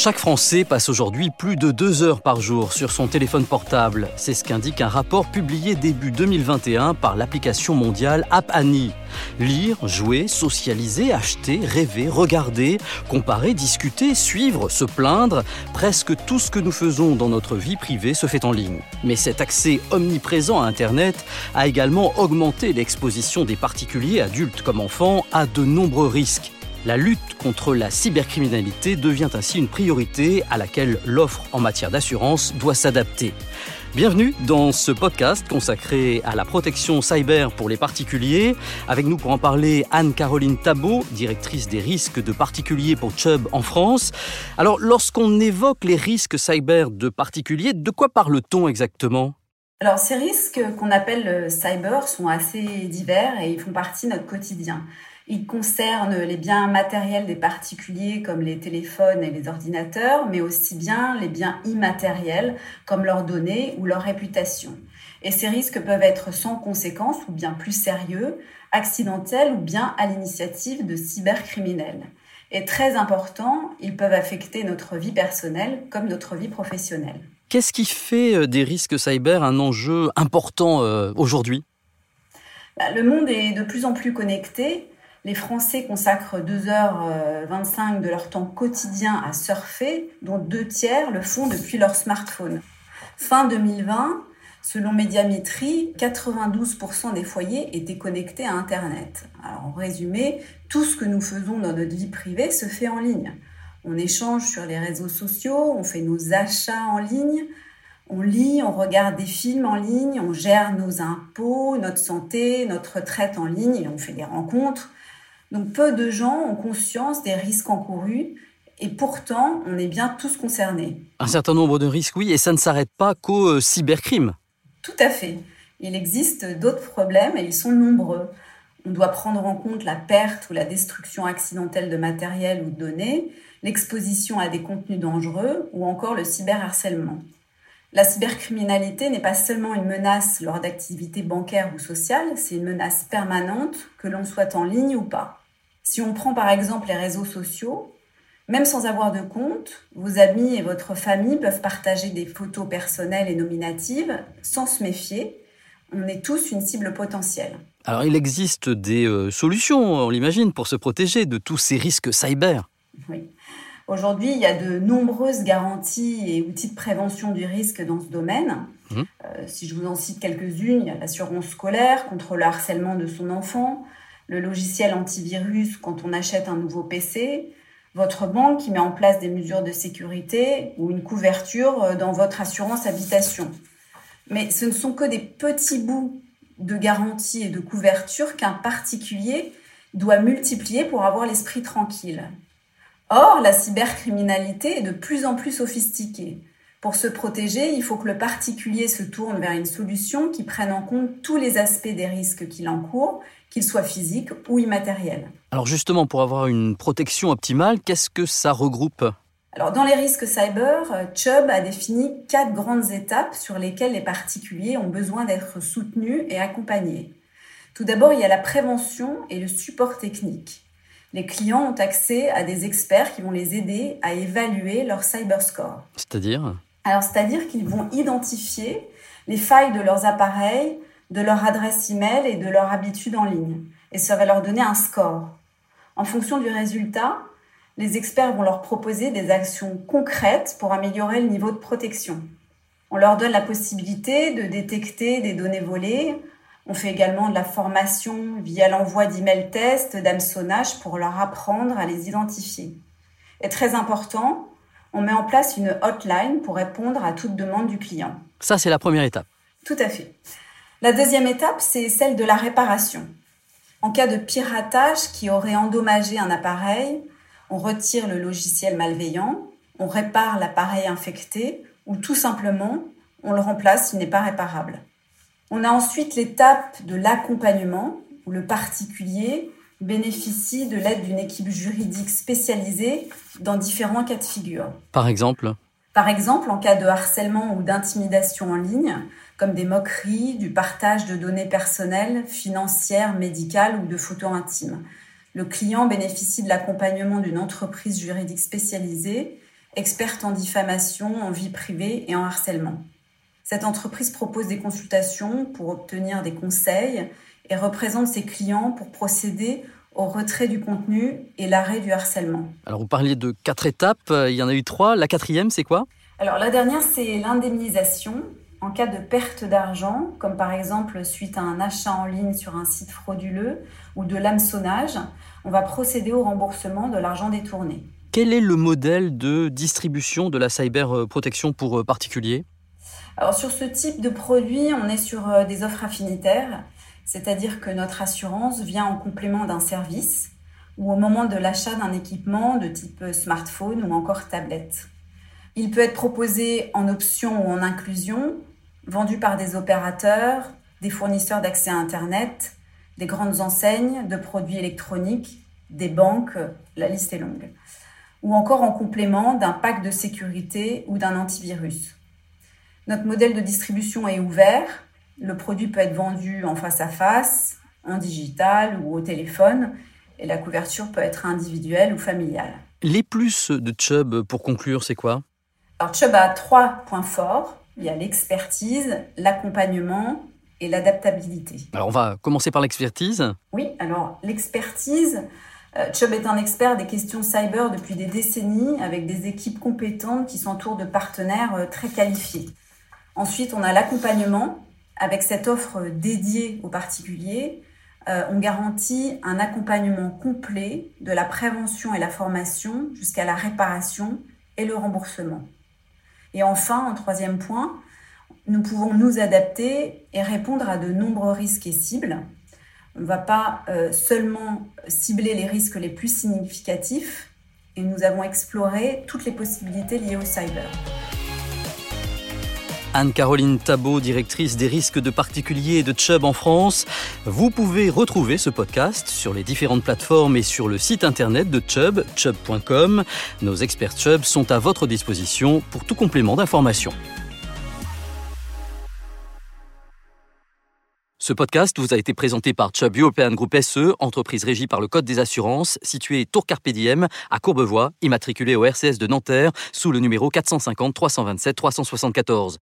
Chaque Français passe aujourd'hui plus de deux heures par jour sur son téléphone portable. C'est ce qu'indique un rapport publié début 2021 par l'application mondiale App Annie. Lire, jouer, socialiser, acheter, rêver, regarder, comparer, discuter, suivre, se plaindre, presque tout ce que nous faisons dans notre vie privée se fait en ligne. Mais cet accès omniprésent à Internet a également augmenté l'exposition des particuliers, adultes comme enfants, à de nombreux risques. La lutte contre la cybercriminalité devient ainsi une priorité à laquelle l'offre en matière d'assurance doit s'adapter. Bienvenue dans ce podcast consacré à la protection cyber pour les particuliers. Avec nous pour en parler, Anne-Caroline Tabot, directrice des risques de particuliers pour Chubb en France. Alors, lorsqu'on évoque les risques cyber de particuliers, de quoi parle-t-on exactement? Alors ces risques qu'on appelle cyber sont assez divers et ils font partie de notre quotidien. Il concerne les biens matériels des particuliers comme les téléphones et les ordinateurs, mais aussi bien les biens immatériels comme leurs données ou leur réputation. Et ces risques peuvent être sans conséquence ou bien plus sérieux, accidentels ou bien à l'initiative de cybercriminels. Et très important, ils peuvent affecter notre vie personnelle comme notre vie professionnelle. Qu'est-ce qui fait euh, des risques cyber un enjeu important euh, aujourd'hui? Bah, Le monde est de plus en plus connecté les Français consacrent 2h25 euh, de leur temps quotidien à surfer, dont deux tiers le font depuis leur smartphone. Fin 2020, selon Médiamétrie, 92% des foyers étaient connectés à Internet. Alors, en résumé, tout ce que nous faisons dans notre vie privée se fait en ligne. On échange sur les réseaux sociaux, on fait nos achats en ligne, on lit, on regarde des films en ligne, on gère nos impôts, notre santé, notre retraite en ligne et on fait des rencontres. Donc peu de gens ont conscience des risques encourus et pourtant on est bien tous concernés. Un certain nombre de risques, oui, et ça ne s'arrête pas qu'au euh, cybercrime. Tout à fait. Il existe d'autres problèmes et ils sont nombreux. On doit prendre en compte la perte ou la destruction accidentelle de matériel ou de données, l'exposition à des contenus dangereux ou encore le cyberharcèlement. La cybercriminalité n'est pas seulement une menace lors d'activités bancaires ou sociales, c'est une menace permanente, que l'on soit en ligne ou pas. Si on prend par exemple les réseaux sociaux, même sans avoir de compte, vos amis et votre famille peuvent partager des photos personnelles et nominatives sans se méfier. On est tous une cible potentielle. Alors il existe des euh, solutions, on l'imagine, pour se protéger de tous ces risques cyber. Oui. Aujourd'hui, il y a de nombreuses garanties et outils de prévention du risque dans ce domaine. Mmh. Euh, si je vous en cite quelques-unes, il y a l'assurance scolaire contre le harcèlement de son enfant, le logiciel antivirus quand on achète un nouveau PC, votre banque qui met en place des mesures de sécurité ou une couverture euh, dans votre assurance habitation. Mais ce ne sont que des petits bouts de garantie et de couverture qu'un particulier doit multiplier pour avoir l'esprit tranquille. Or, la cybercriminalité est de plus en plus sophistiquée. Pour se protéger, il faut que le particulier se tourne vers une solution qui prenne en compte tous les aspects des risques qu'il encourt, qu'ils soient physiques ou immatériels. Alors justement, pour avoir une protection optimale, qu'est-ce que ça regroupe? Alors, dans les risques cyber, Chubb a défini quatre grandes étapes sur lesquelles les particuliers ont besoin d'être soutenus et accompagnés. Tout d'abord, il y a la prévention et le support technique les clients ont accès à des experts qui vont les aider à évaluer leur cyberscore. C'est-à-dire? Alors, c'est-à-dire qu'ils vont identifier les failles de leurs appareils, de leur adresse email et de leur habitude en ligne. Et ça va leur donner un score. En fonction du résultat, les experts vont leur proposer des actions concrètes pour améliorer le niveau de protection. On leur donne la possibilité de détecter des données volées on fait également de la formation via l'envoi d'emails tests, d'hameçonnage pour leur apprendre à les identifier. Et très important, on met en place une hotline pour répondre à toute demande du client. Ça, c'est la première étape. Tout à fait. La deuxième étape, c'est celle de la réparation. En cas de piratage qui aurait endommagé un appareil, on retire le logiciel malveillant, on répare l'appareil infecté ou tout simplement, on le remplace s'il n'est pas réparable. On a ensuite l'étape de l'accompagnement, où le particulier bénéficie de l'aide d'une équipe juridique spécialisée dans différents cas de figure. Par exemple Par exemple, en cas de harcèlement ou d'intimidation en ligne, comme des moqueries, du partage de données personnelles, financières, médicales ou de photos intimes. Le client bénéficie de l'accompagnement d'une entreprise juridique spécialisée experte en diffamation, en vie privée et en harcèlement. Cette entreprise propose des consultations pour obtenir des conseils et représente ses clients pour procéder au retrait du contenu et l'arrêt du harcèlement. Alors vous parliez de quatre étapes, il y en a eu trois. La quatrième, c'est quoi? Alors la dernière, c'est l'indemnisation en cas de perte d'argent, comme par exemple suite à un achat en ligne sur un site frauduleux ou de l'hameçonnage, on va procéder au remboursement de l'argent détourné. Quel est le modèle de distribution de la cyberprotection pour particuliers? Alors sur ce type de produit, on est sur euh, des offres affinitaires, c'est-à-dire que notre assurance vient en complément d'un service ou au moment de l'achat d'un équipement de type smartphone ou encore tablette. Il peut être proposé en option ou en inclusion, vendu par des opérateurs, des fournisseurs d'accès à Internet, des grandes enseignes de produits électroniques, des banques, la liste est longue, ou encore en complément d'un pack de sécurité ou d'un antivirus. Notre modèle de distribution est ouvert. Le produit peut être vendu en face à face, en digital ou au téléphone. Et la couverture peut être individuelle ou familiale. Les plus de Chubb, pour conclure, c'est quoi? Alors Chubb a trois points forts. Il y a l'expertise, l'accompagnement et l'adaptabilité. Alors on va commencer par l'expertise. Oui, alors l'expertise, euh, Chubb est un expert des questions cyber depuis des décennies avec des équipes compétentes qui s'entourent de partenaires euh, très qualifiés. Ensuite, on a l'accompagnement. Avec cette offre dédiée aux particuliers, euh, on garantit un accompagnement complet de la prévention et la formation jusqu'à la réparation et le remboursement. Et enfin, en troisième point, nous pouvons nous adapter et répondre à de nombreux risques et cibles. On ne va pas euh, seulement cibler les risques les plus significatifs, et nous avons exploré toutes les possibilités liées au cyber. Anne-Caroline Tabot, directrice des risques de particuliers de Chubb en France. Vous pouvez retrouver ce podcast sur les différentes plateformes et sur le site internet de Chubb, chubb.com. Nos experts Chubb sont à votre disposition pour tout complément d'information. Ce podcast vous a été présenté par Chubb European Group SE, entreprise régie par le Code des assurances, située Tour Carpe Diem à Courbevoie, immatriculée au RCS de Nanterre sous le numéro 450 327 374.